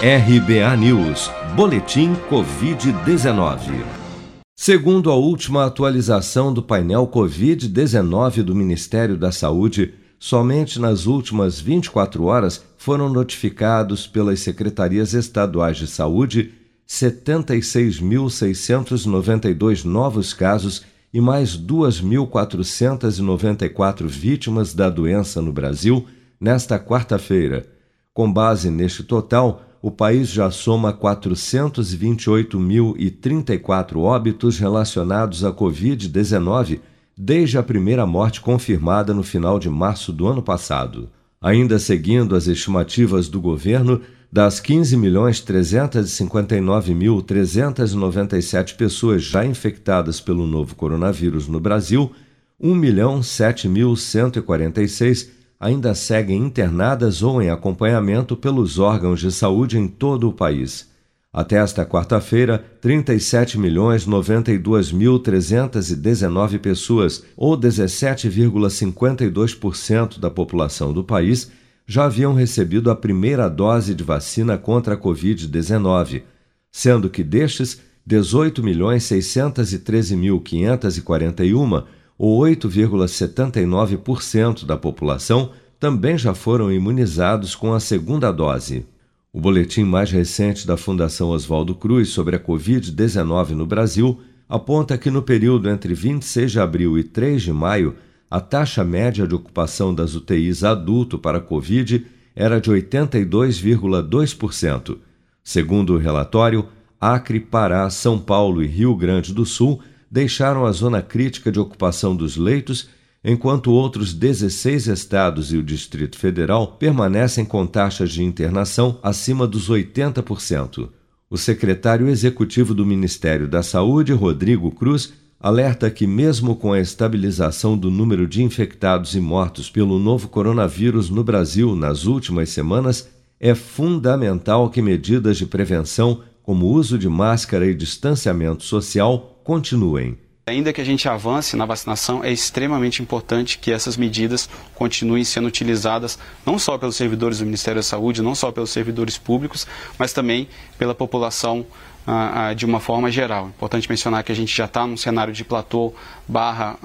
RBA News, Boletim Covid-19. Segundo a última atualização do painel Covid-19 do Ministério da Saúde, somente nas últimas 24 horas foram notificados pelas secretarias estaduais de saúde 76.692 novos casos e mais 2.494 vítimas da doença no Brasil nesta quarta-feira. Com base neste total, o país já soma 428.034 óbitos relacionados à Covid-19 desde a primeira morte confirmada no final de março do ano passado. Ainda seguindo as estimativas do governo, das 15.359.397 pessoas já infectadas pelo novo coronavírus no Brasil, 1.007.146 ainda seguem internadas ou em acompanhamento pelos órgãos de saúde em todo o país. Até esta quarta-feira, 37.092.319 pessoas, ou 17,52% da população do país, já haviam recebido a primeira dose de vacina contra a Covid-19, sendo que destes, 18.613.541 ou 8,79% da população também já foram imunizados com a segunda dose. O boletim mais recente da Fundação Oswaldo Cruz sobre a Covid-19 no Brasil aponta que no período entre 26 de abril e 3 de maio, a taxa média de ocupação das UTIs adulto para Covid era de 82,2%. Segundo o relatório, Acre, Pará, São Paulo e Rio Grande do Sul deixaram a zona crítica de ocupação dos leitos, enquanto outros 16 estados e o Distrito Federal permanecem com taxas de internação acima dos 80%. O secretário executivo do Ministério da Saúde, Rodrigo Cruz, alerta que, mesmo com a estabilização do número de infectados e mortos pelo novo coronavírus no Brasil nas últimas semanas, é fundamental que medidas de prevenção, como uso de máscara e distanciamento social, continuem. Ainda que a gente avance na vacinação, é extremamente importante que essas medidas continuem sendo utilizadas não só pelos servidores do Ministério da Saúde, não só pelos servidores públicos, mas também pela população ah, ah, de uma forma geral. Importante mencionar que a gente já está num cenário de platô barra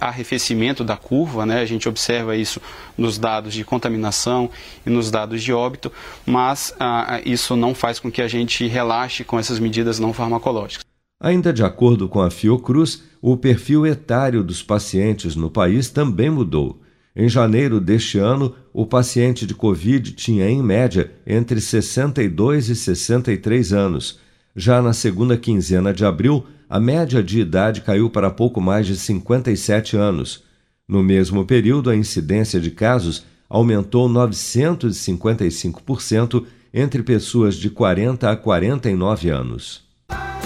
arrefecimento da curva, né? a gente observa isso nos dados de contaminação e nos dados de óbito, mas ah, isso não faz com que a gente relaxe com essas medidas não farmacológicas. Ainda de acordo com a Fiocruz, o perfil etário dos pacientes no país também mudou. Em janeiro deste ano, o paciente de Covid tinha, em média, entre 62 e 63 anos. Já na segunda quinzena de abril, a média de idade caiu para pouco mais de 57 anos. No mesmo período, a incidência de casos aumentou 955% entre pessoas de 40 a 49 anos.